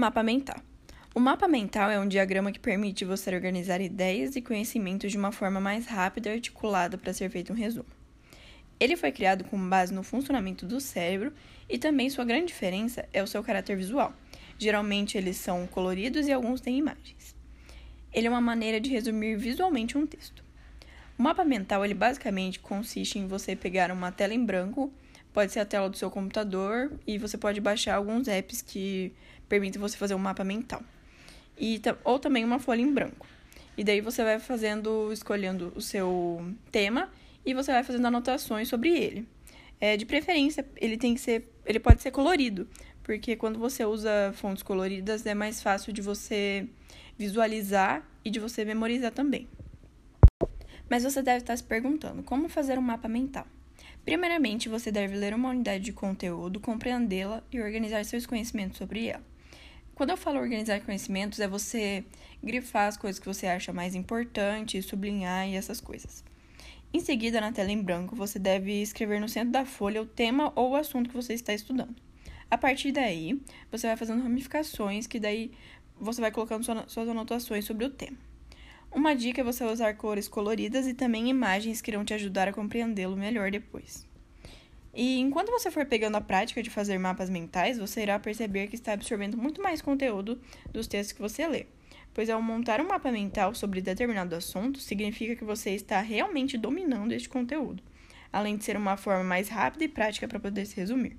Mapa mental. O mapa mental é um diagrama que permite você organizar ideias e conhecimentos de uma forma mais rápida e articulada para ser feito um resumo. Ele foi criado com base no funcionamento do cérebro e também sua grande diferença é o seu caráter visual. Geralmente eles são coloridos e alguns têm imagens. Ele é uma maneira de resumir visualmente um texto. O mapa mental, ele basicamente consiste em você pegar uma tela em branco, pode ser a tela do seu computador, e você pode baixar alguns apps que permitem você fazer um mapa mental. E, ou também uma folha em branco. E daí você vai fazendo, escolhendo o seu tema e você vai fazendo anotações sobre ele. É, de preferência, ele tem que ser, ele pode ser colorido, porque quando você usa fontes coloridas é mais fácil de você visualizar e de você memorizar também. Mas você deve estar se perguntando como fazer um mapa mental. Primeiramente, você deve ler uma unidade de conteúdo, compreendê-la e organizar seus conhecimentos sobre ela. Quando eu falo organizar conhecimentos, é você grifar as coisas que você acha mais importantes, sublinhar e essas coisas. Em seguida, na tela em branco, você deve escrever no centro da folha o tema ou o assunto que você está estudando. A partir daí, você vai fazendo ramificações que daí você vai colocando suas anotações sobre o tema. Uma dica é você usar cores coloridas e também imagens que irão te ajudar a compreendê-lo melhor depois. E enquanto você for pegando a prática de fazer mapas mentais, você irá perceber que está absorvendo muito mais conteúdo dos textos que você lê. Pois ao montar um mapa mental sobre determinado assunto, significa que você está realmente dominando este conteúdo, além de ser uma forma mais rápida e prática para poder se resumir.